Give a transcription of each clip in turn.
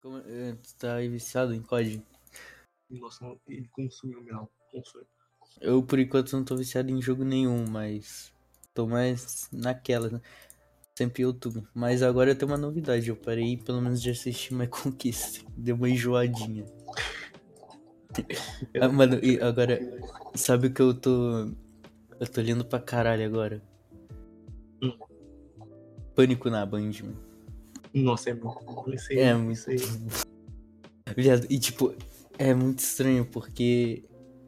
Como, eh, tu tá aí viciado em COD? Nossa, ele consumiu alma. Consumiu. Eu, por enquanto, não tô viciado em jogo nenhum, mas tô mais naquela, né? Sempre YouTube. Mas agora eu tenho uma novidade. Eu parei, pelo menos, de assistir My Conquista. Deu uma enjoadinha. Ah, mano, e agora, sabe o que eu tô. Eu tô lendo pra caralho agora? Hum. Pânico na Band, mano. Nossa, é muito. Isso aí, É muito. Viado, e tipo, é muito estranho porque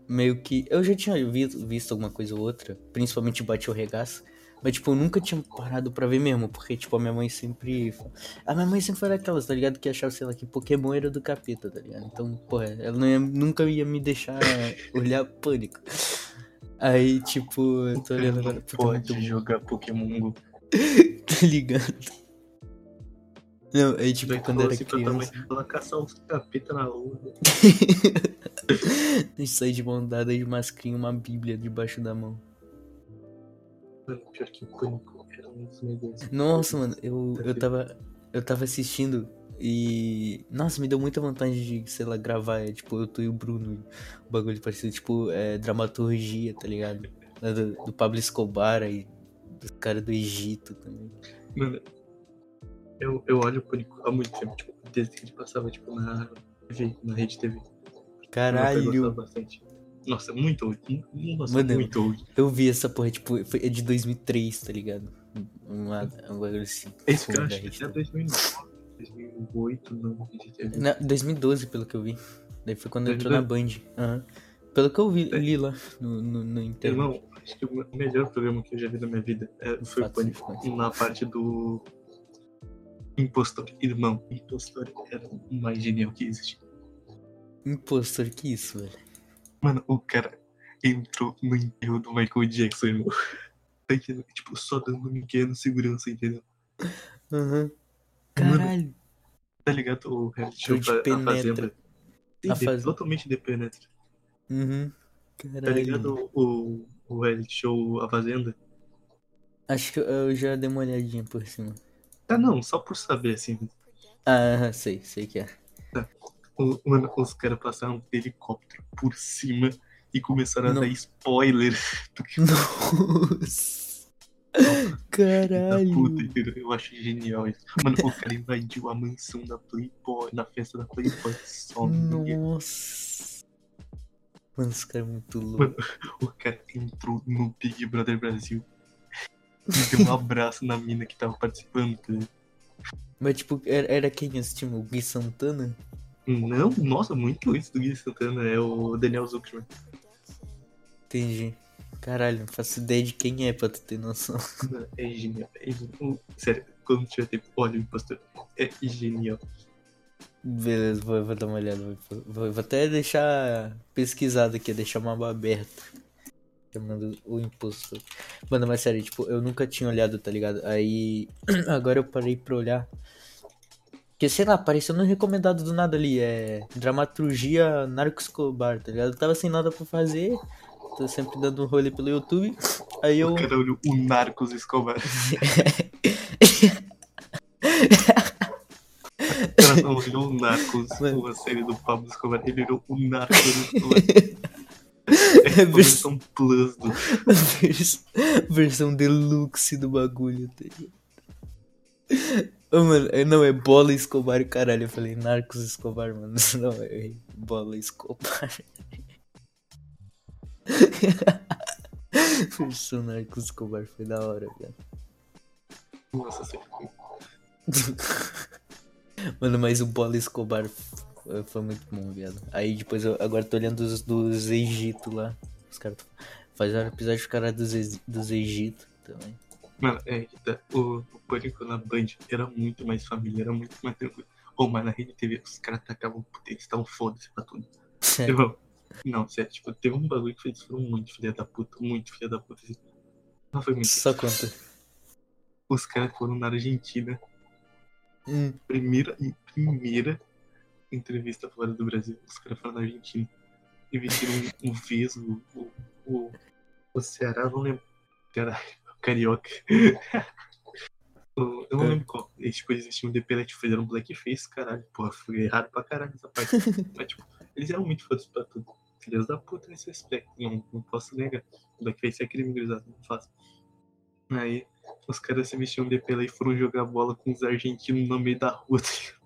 meio que. Eu já tinha visto, visto alguma coisa ou outra, principalmente Bate o Regaço. Mas, tipo, eu nunca tinha parado pra ver mesmo, porque, tipo, a minha mãe sempre. A minha mãe sempre foi daquelas, tá ligado? Que achava, sei lá, que Pokémon era do capeta, tá ligado? Então, porra, ela não ia- nunca ia me deixar olhar pânico. Aí, tipo, eu tô olhando agora. Muito pode bom, jogar Pokémon Go. tá ligado? Não, aí, tipo, Daí quando era pra criança. ela caçar os capeta na rua. A gente sai de mão dada de mascrinha, uma bíblia debaixo da mão. Pior que. Nossa, mano, eu, eu tava. Eu tava assistindo e. Nossa, me deu muita vontade de, sei lá, gravar. É, tipo, eu tô e o Bruno. O bagulho parecido, tipo, é, dramaturgia, tá ligado? Lá Do, do Pablo Escobar aí. Dos caras do Egito também. Mano, eu, eu olho o Pânico há muito tempo, tipo, desde que ele passava, tipo, na TV, na Rede TV. Caralho! bastante. Nossa, muito old. Nossa, Mano, muito old. Eu vi essa porra, tipo, foi, é de 2003, tá ligado? Uma, um bagulho assim. Esse cara da acho que até TV. 2009, 2008, não, Rede TV. Na, 2012, pelo que eu vi. Daí foi quando entrou na 2012? Band. Aham. Pelo que eu vi, li lá no, no, no internet. Irmão, acho que o melhor programa que eu já vi na minha vida é, foi o Pânico. Na parte do Impostor. Irmão, Impostor era o mais genial que existe. Impostor, que isso, velho? Mano, o cara entrou no enterro do Michael Jackson, irmão. Tá entendendo? Tipo, só dando um pequeno segurança, entendeu? Aham. Mano, Caralho. Tá ligado? O reality show Ele te da- A penetra. Fazenda. Sim, A de-. Totalmente depenetra. Uhum. Tá Caralho. ligado o, o reality show A Fazenda? Acho que eu já dei uma olhadinha por cima. Ah, não, só por saber, assim. Ah, sei, sei que é. O, mano, os caras passaram um helicóptero por cima e começaram a Não. dar spoiler do que Nossa. Caralho. puta? Eu acho genial isso. Mano, o cara invadiu a mansão da Playboy, na festa da Playboy, só. Nossa. Mano, esse cara é muito Mano, louco. o cara entrou no Big Brother Brasil deu um abraço na mina que tava participando. tá? Mas, tipo, era, era quem esse time? O Gui Santana? Não, nossa, muito antes do Gui Santana, é o Daniel Zuckerman. Entendi. Caralho, não faço ideia de quem é pra tu ter noção. É genial. É genial. Sério, quando tiver tempo, olha o impostor. É genial. Beleza, vou, vou dar uma olhada. Vou, vou- vou até deixar pesquisado aqui, deixar uma aba aberta. Chamando o impostor. Mano, mas sério, tipo, eu nunca tinha olhado, tá ligado? Aí. Agora eu parei pra olhar. Porque, sei lá, apareceu no recomendado do nada ali. É. Dramaturgia Narco Escobar, tá ligado? Eu tava sem nada pra fazer. Tô sempre dando um rolê pelo YouTube. Aí eu. O cara olhou o Narcos Escobar. O cara não olhou o Narcos, Mano. uma série do Pablo Escobar. Ele olhou o Narcos Escobar. É É a versão plus do. Vers- Versão deluxe do bagulho, tá? Ô, mano, é- não, é bola Escobar, caralho. Eu falei Narcos Escobar, mano. Não, errei. Bola Escobar. Versão Narcos Escobar foi da hora, velho. Nossa, sério. Mano, mas o Bola Escobar foi, muito bom, viado. Aí depois eu agora tô olhando dos, dos Egito lá. Os caras fazem episódio dos caras dos, dos Egito também. Mano, é, tá, o, o Pânico na Band era muito mais família, era muito mais tranquilo. Ou, mas na Rede TV, os caras atacavam puta, eles estavam foda-se pra tudo. Sério. Irmão, não, sério, tipo, teve um bagulho que eles foram muito filha da puta, muito filha da puta. Assim. Não foi muito. Só conta. Os caras foram na Argentina, Hum. primeira e primeira entrevista fora do Brasil. Os caras foram na Argentina e vestiram um, um o, o, o Ceará, não lembro. Caralho, o Carioca. Eu, não É. lembro qual. Eles, tipo, eles um DP, né, tipo, fizeram blackface, caralho. Porra, foi errado pra caralho essa parte. Mas, tipo, eles eram muito fodas pra tudo. Filhas da puta nesse aspecto. Não, não posso negar. Blackface é crime, gurizada. Não faço. Aí, os caras se vestiam de pela e foram jogar bola com os argentinos no meio da rua. tá ligado?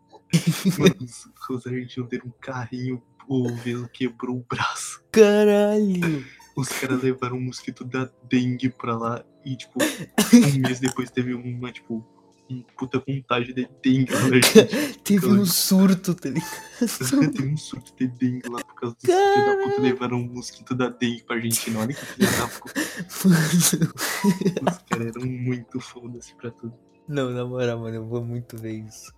Mano, os, os argentinos deram um carrinho, o Velo quebrou o braço. Caralho! Os caras levaram um mosquito da dengue pra lá e, tipo, um mês depois teve uma, tipo, um puta contágio de dengue na Argentina. Teve um surto, tá ligado? Teve um surto de dengue lá por causa dos filhos da puta levaram um mosquito da dengue pra Argentina. Olha que filho da puta. Os caras eram muito foda-se pra tudo. Não, na moral, mano, eu vou muito ver isso.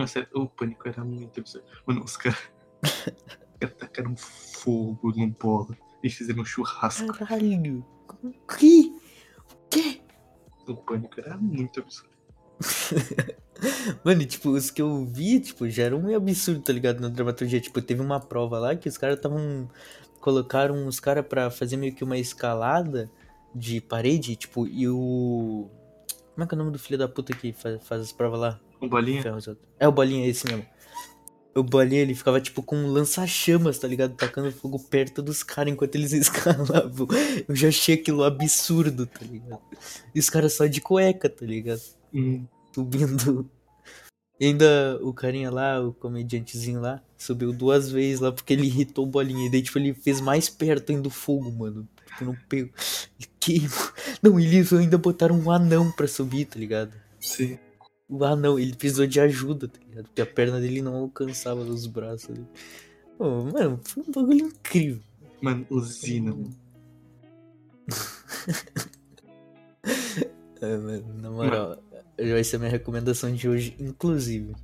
Nossa, o pânico era muito absurdo. Mano, os caras. Os caras tacaram fogo no bola. Eles fizeram um churrasco. Caralho! O que? O quê? O pânico era muito absurdo. Mano, e, tipo, os que eu vi, tipo, já eram meio absurdo, tá ligado? Na dramaturgia, tipo, teve uma prova lá que os caras estavam. Colocaram os caras pra fazer meio que uma escalada de parede, tipo, e o. Como é que é o nome do filho da puta que faz, faz as provas lá? O bolinha? É o Bolinha, esse mesmo. O Bolinha, ele ficava tipo com um lança-chamas, tá ligado? Tacando fogo perto dos caras enquanto eles escalavam. Eu já achei aquilo absurdo, tá ligado? E os caras só de cueca, tá ligado? Hum, Subindo. E ainda o carinha lá, o comediantezinho lá, subiu duas vezes lá porque ele irritou o Bolinha. E daí, tipo, ele fez mais perto ainda do fogo, mano. Porque não pegou. Ele queimou. Não, eles ainda botaram um anão pra subir, tá ligado? sim. O anão, ele precisou de ajuda, tá ligado? Porque a perna dele não alcançava os braços ali. Pô, mano, foi um bagulho incrível. Mano, usina, mano. É, mano, na moral, vai ser a minha recomendação de hoje, inclusive.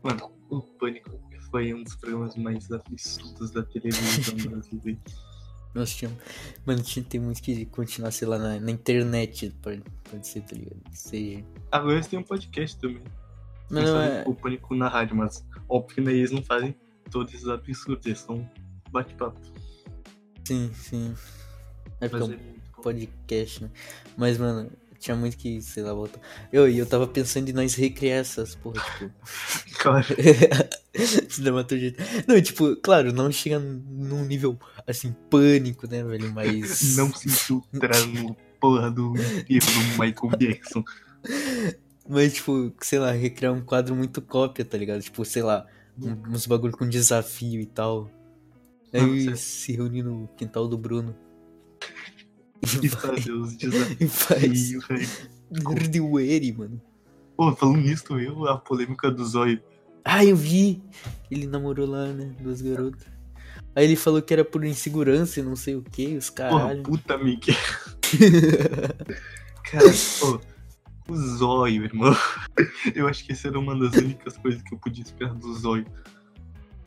Mano, o Pânico foi um dos programas mais absurdos da televisão brasileira. Nós tínhamos. Mano, tinha, tem muito que continuar, sei lá, na, na internet, pode, pode ser, tá ligado? Seja. Agora eles têm um podcast também. Mas não é. O Pânico na rádio, mas óbvio que né, eles não fazem todos esses absurdos, eles são bate-papo. Sim, sim. É porque é um é bom. podcast, né? Mas, mano, tinha muito que, sei lá, voltar. Eu, e eu tava pensando em nós recriar essas porra, tipo. Claro. Não, tipo, claro, não chega num nível assim, pânico, né, velho? Mas. Não se infiltrar no porra do enterro do Michael Jackson. Mas, tipo, sei lá, recriar um quadro muito cópia, tá ligado? Tipo, sei lá, um- uns bagulho com desafio e tal. Aí se reunir no quintal do Bruno. E fazer os desafios. E faz. mano. Pô, falando nisso, eu, a polêmica do Zóio. Ah, eu vi! Ele namorou lá, né? Duas garotas. Aí ele falou que era por insegurança e não sei o que, os Porra, caralho. puta Mickey. Cara, pô, o Zóio, irmão. Eu acho que essa era uma das únicas coisas que eu podia esperar do Zóio.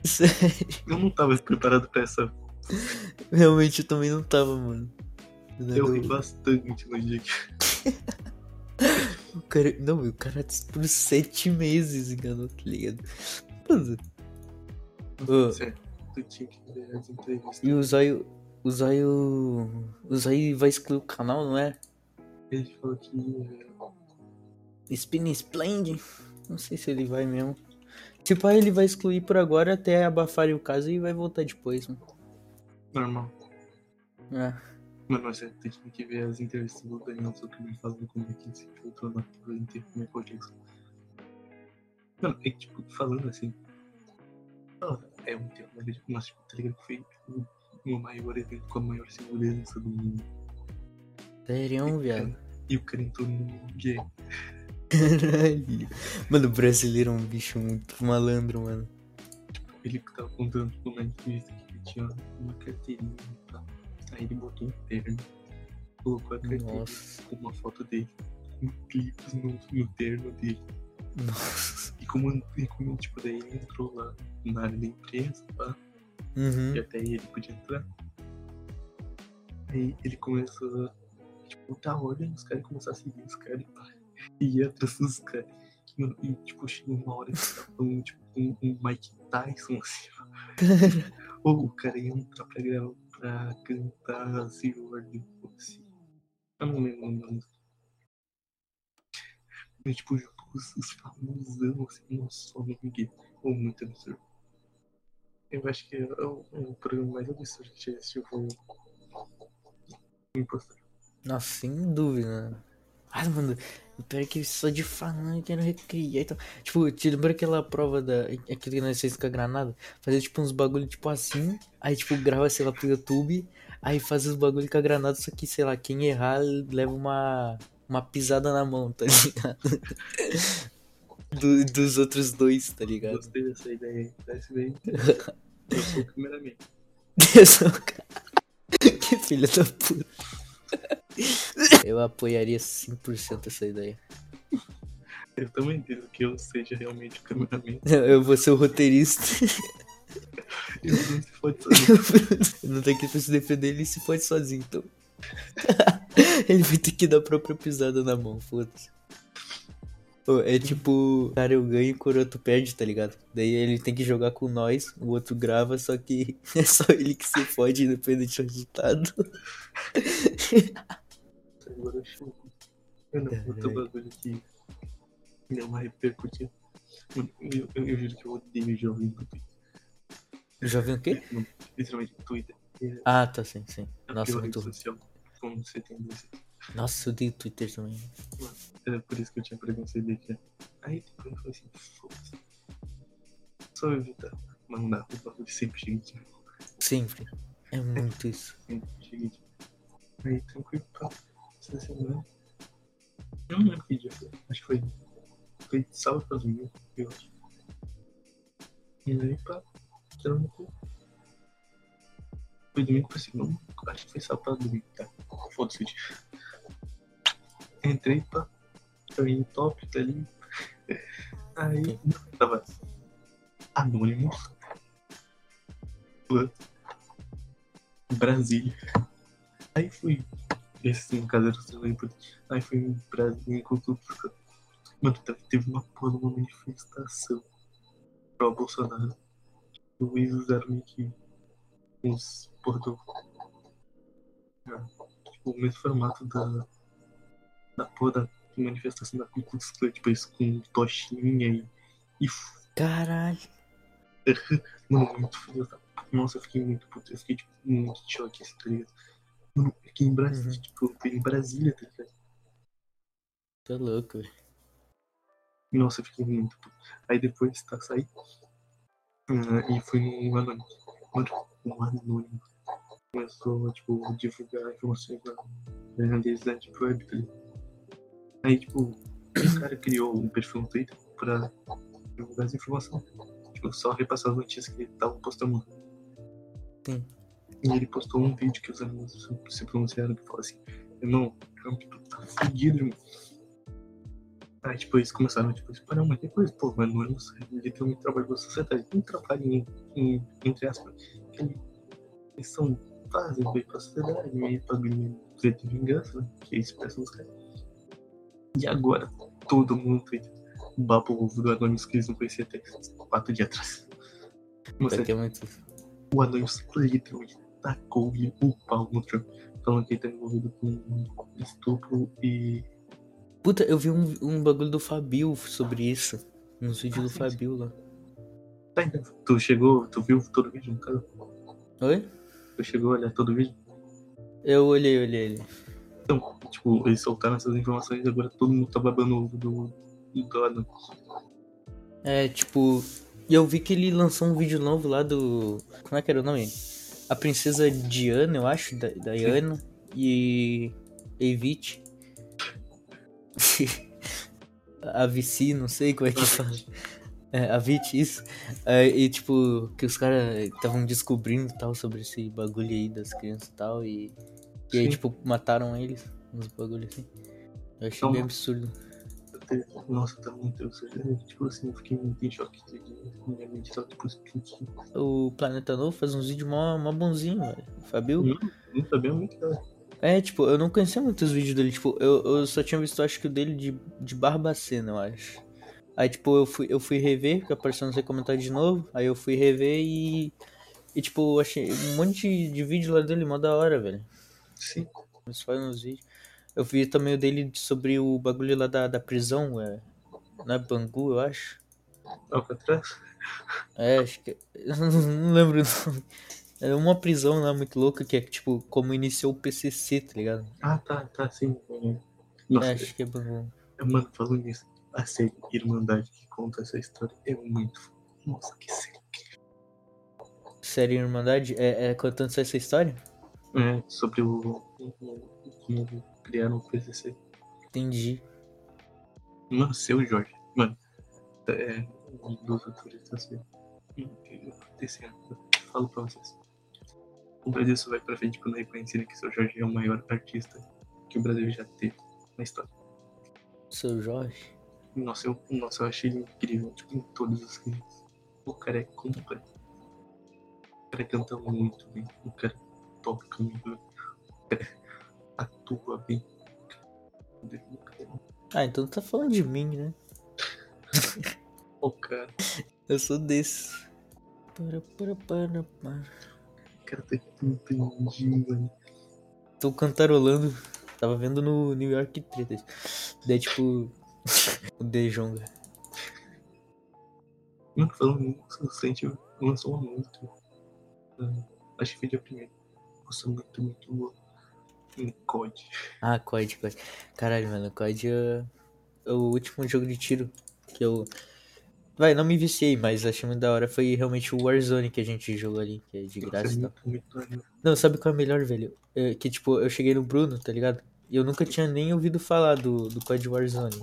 Sério, Eu não tava preparado pra essa. realmente eu também não tava, mano. Eu ri bastante no dia que. O cara, não, o cara por sete meses enganou, tá ligado? Mano. Sério, tu tinha que ver as entrevistas. E o Zóio. O Zóio. O Zóio vai excluir o canal, não é? Ele falou que. Spin Splend? Não sei se ele vai mesmo. Tipo, aí ele vai excluir por agora até abafarem o caso e vai voltar depois, mano. Normal. É. Mano, mas você tem que ver as entrevistas do Daniel Zuckerman falando como é que ele se filtrou na inteiro com o Michael Jackson. Mano, é que, tipo, falando assim. ah, É um tema, mas, tipo, tá ligado? Foi tipo, o maior evento com a maior segurança do mundo. Sério, viado. E o cara entrou no gay. Caralho. Mano, o brasileiro é um bicho muito malandro, mano. Ele tava contando tipo, na entrevista que ele tinha uma carteirinha e tal. Aí ele botou um terno, colocou a carteirinha Nossa. com uma foto dele, com clipes no, no terno dele. Nossa. E como, e como tipo, daí ele entrou lá na área da empresa, pá, Uhum. e até aí ele podia entrar. Aí ele começou a, tipo, tá olhando os caras e começou a seguir os caras, pá, e ia atrás dos caras. E, E, tipo, chegou uma hora que tava falando, tipo, um, um Mike Tyson, assim, ó. Ou o cara ia entrar pra gravar, pra cantar Silver de Fosse. Eu não lembro o nome da música. E, tipo, junto com os, os famosão, assim, nossa, Miguel. Ou muito absurdo. Eu acho que é o, o programa mais absurdo que já assistiu foi o Impostor. Nossa, sem dúvida. Ah, mano, pior é que só de falando querendo recriar e tal. Tipo, te lembra aquela prova da. Aquilo que nós fez com a granada? Fazer tipo uns bagulho tipo assim. Aí tipo, grava, sei lá, pro YouTube. Aí faz os bagulho com a granada, só que, sei lá, quem errar leva uma. Uma pisada na mão, tá ligado? Do- dos outros dois, tá ligado? Gostei dessa ideia aí. Parece bem. Eu sou o cameraman. Eu sou o cara. Que filho da puta. Eu apoiaria 100% essa ideia. Eu também quero que eu seja realmente o cameraman. Eu vou ser o roteirista. E o Bruno se fode sozinho. Eu não tenho que se defender, ele se pode sozinho, então. ele vai ter que dar a própria pisada na mão, foda-se. É tipo, cara, eu ganho e o Coroto perde, tá ligado? Daí ele tem que jogar com nós, o outro grava, só que é só ele que se fode, independente do resultado. Agora eu chamo. Eu não, outro bagulho que deu uma repercutida. Mano, eu, eu, eu juro que eu odeio jovem no Twitter. Jovem o quê? Mano, Literalmente, Twitter. É Ah, tá, sim, sim. a Nossa, muito social. Como você tem desse. Nossa, eu odeio Twitter também. Era por isso que eu tinha preconceito daqui. Aí depois eu falei assim, foda-se. Só evitar mandar o bagulho sempre seguinte. Sempre. É muito isso. Sempre seguinte. Aí tranquilo, pá. Eu não lembro que dia foi. Acho que foi. Foi sábado pra domingo, eu acho. E aí, pá. Tirando no cu. Foi domingo pra segunda. Acho que foi sábado pra domingo, tá? Foda-se. Entrei, pá. Foi top, tá ali. Aí, tava anônimo. Brasília. Aí fui. Esse no caso era o celular importante. Aí fui em Brasília em Cultura. Mano, teve- uma porra de uma manifestação pro Bolsonaro. O Luiz usaram meio que uns porra do. Ah, tipo, o mesmo formato da. Da porra da manifestação da Ku Klux Klan, tipo isso com tochinha e. e Caralho. Mano, muito filho da. Nossa, eu fiquei muito puto. Eu fiquei tipo, muito choque, assim, tá? Mano, aqui em Brasília, Uhum. tipo, fui em Brasília, tá ligado? Tá louco, velho. Nossa, eu fiquei muito puto. Aí depois, tá, saí. ah, e fui no anônimo. Mano, um anônimo. Começou, tipo, divulgar informações na grandeza da Deep Web, tá ligado? Aí, tipo, esse cara criou um perfil no Twitter pra divulgar as informações. Tipo, só repassar as notícias que ele tava postando. Sim. E ele postou um vídeo que os alunos se pronunciaram que fala assim, irmão, Trump, tu tá fudido, irmão. Aí, tipo, eles começaram, tipo, espalhar um monte de coisa. Pô, mas não literalmente trabalho pra sociedade. Não trabalho em, em, entre aspas. Ele- Eles são, fazem bem pra sociedade, meio pra ganhar direito de vingança, né? Que eles pensam nos caras. E agora, todo mundo Twitter, o babo do Anonymous que eles não conheciam até quatro dias atrás. Você é muito. o Anonymous literalmente tacou-lhe o pau no Trump, falando que ele tá envolvido com estupro e. Puta, eu vi um, um bagulho do Fabio sobre isso. Nos vídeos Ah, do sim, Fabio lá. Tá, então, tu chegou, tu viu todo o vídeo no caso? Oi? Tu chegou a olhar todo o vídeo? Eu olhei, olhei, olhei. Então, tipo, eles soltaram essas informações e agora todo mundo tá babando ovo do, do Anonymous. É, tipo. E eu vi que ele lançou um vídeo novo lá do. Como é que era o nome? A princesa Diana, eu acho, da Diana e. Evite. a Vici, não sei como é que fala. É, a Vit, isso. É, e tipo, que os caras estavam descobrindo tal sobre esse bagulho aí das crianças e tal. E, e aí, tipo, mataram eles. Uns bagulhos assim. Eu achei Então- bem absurdo. Até- Nossa, tá muito. eu sei, Tipo assim, eu fiquei muito em choque. de- Minha mente tava tipo explodindo. O Planeta Novo faz uns vídeos mó, mó bonzinho, velho. Fabio? Não, não sabia muito, cara. É, tipo, eu não conhecia muitos vídeos dele, tipo, eu, eu só tinha visto, acho que o dele de, de Barbacena, eu acho. Aí, tipo, eu fui, eu fui rever, porque apareceu nos comentários de novo, aí eu fui rever e. E, tipo, achei um monte de, de vídeo lá dele, mó da hora, velho. Sim. Eles fazem uns vídeos. Eu vi também o dele sobre o bagulho lá da, da prisão, é. Na Bangu, eu acho. Alcatraz? É, acho que. Não lembro o nome. É uma prisão lá muito louca que é tipo como iniciou o PCC, tá ligado? Ah, tá, tá, sim. Nossa, É, acho que é Bangu. mano, falando nisso, a série Irmandade que conta essa história é muito. Nossa, que série. Série Irmandade? É, é contando só essa história? É, sobre o. criaram o PCC. Entendi. Mano, seu Jorge. Mano, é um dos atores da série. Incrível. Desse ano. Falo pra vocês. O Brasil só vai pra frente quando reconhecerem que seu Jorge é o maior artista que o Brasil já teve na história. Seu Jorge. Nossa, eu, nossa, eu achei ele incrível, tipo, em todos os clipes. O cara é completo. O cara canta muito bem. O cara toca muito bem. O cara atua bem. Ah, então tu tá falando de mim, né? O cara, Eu sou desse. Para, para, para, para. o cara tá mano. Tô cantarolando. Tava vendo no New York Tretas. Daí, tipo. o Dejonga. Mano, falando Sente lançou uma música. ah, acho que foi dia primeiro. Nossa, muito, muito boa. COD. Ah, COD, COD. Caralho, mano, COD é é o último jogo de tiro que eu. Vai, não me viciei, mas achei muito da hora. Foi realmente o Warzone que a gente jogou ali, que é de Nossa, graça é muito, muito. Não, sabe qual é o melhor, velho? É que, tipo, eu cheguei no Bruno, tá ligado? E eu nunca tinha nem ouvido falar do, do COD Warzone.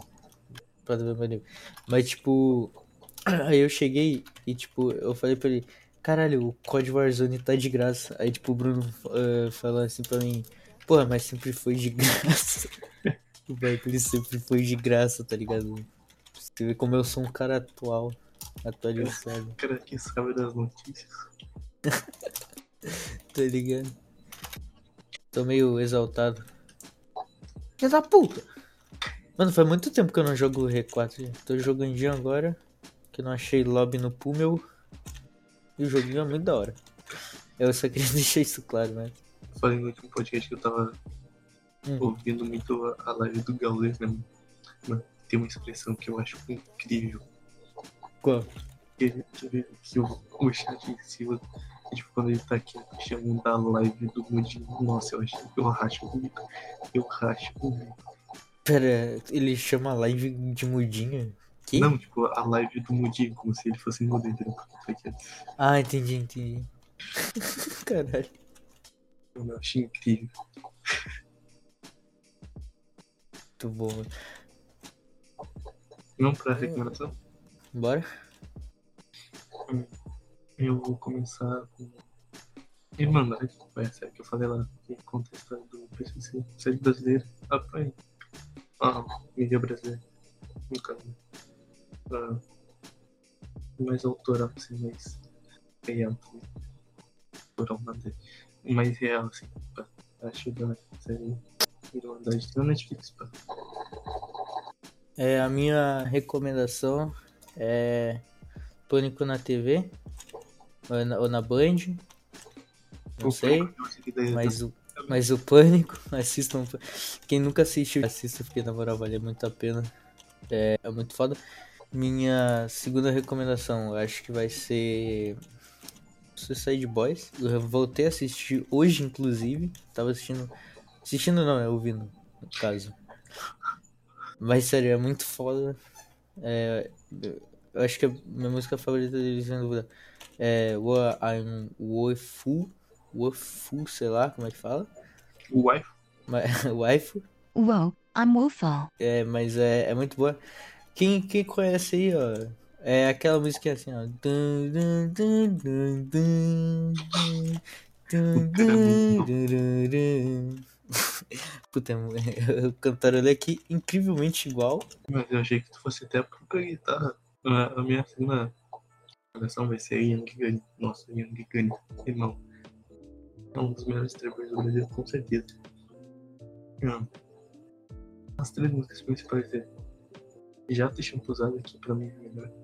Pra ver meu. Mas, tipo. Aí eu cheguei e, tipo, eu falei pra ele: Caralho, o COD Warzone tá de graça. Aí, tipo, o Bruno eh, falou assim pra mim: Porra, mas sempre foi de graça. o bagulho sempre foi de graça, tá ligado? Você vê como eu sou um cara atual, atualizado, O cara que sabe das notícias. tá ligado? Tô meio exaltado. Filha da puta! Mano, faz muito tempo que eu não jogo R4. gente. Tô jogando agora, que eu não achei lobby no Pummel. E o joguinho é muito da hora. Eu só queria deixar isso claro, né? Falei no último podcast que eu tava Hum. ouvindo muito a- a live do Gaules, né? mano? Tem uma expressão que eu acho incrível. Qual? Que, que, que o, o chat em cima, tipo, quando ele tá aqui chamando da live do Mudinho, nossa, eu acho eu racho o bico. Eu racho o bico. Pera, ele chama live de mudinha? Que? Não, tipo, a live do Mudinho, como se ele fosse entendeu? Porque Ah, entendi, entendi. Caralho. Eu achei incrível. Muito bom. Não pra recomendação, Bora? eu vou começar com. Irmandade, foi a série que eu falei lá, que conta a história do PCC, série brasileira, apoia. Ah, mídia brasileira, no caso. Ah, mais autoral, assim, mais real também. Autoral, nada. Mais real, assim, pá. Acho da série Irmandade. Tem na Netflix, pá. É, a minha recomendação é Pânico na TV ou na, ou na Band. Não sei, mas o, mas o Pânico, assistam. Quem nunca assistiu, assista, porque na moral vale muito a pena. É, é muito foda. Minha segunda recomendação, acho que vai ser Suicide Boys. Eu voltei a assistir hoje, inclusive. Tava assistindo. Assistindo não, é ouvindo, no caso. Mas sério, é muito foda. É, eu acho que a minha música favorita deles sem dúvida é What I'm Wofu. Wofu, sei lá como é que fala. O wife Mas, waifu. Whoa, I'm woeful. É, mas é, é muito boa. Quem, quem conhece aí, ó. É aquela música assim, ó. Puta, eu cantarolei aqui incrivelmente igual. Mas eu achei que tu fosse até pra guitarra. A, a minha segunda coleção vai ser Ian Gun. Nossa, Ian Gun, irmão. É um dos melhores trabalhos do Brasil, com certeza. Ah, as três músicas principais dele. Já te pousado aqui pra mim é melhor.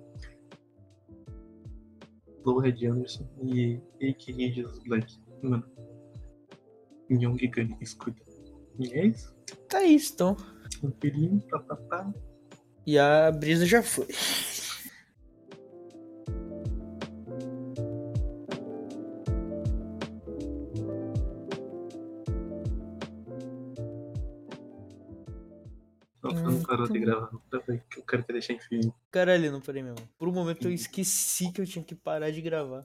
Low Red Anderson e A.K.A. Jesus Black. Mano. Young Gun, escuta. E é isso. Tá isso, então. Tranquilinho, papapá. E a brisa já foi. Quero que deixar infinito. Caralho, não parei mesmo. Por um momento eu esqueci que eu tinha que parar de gravar.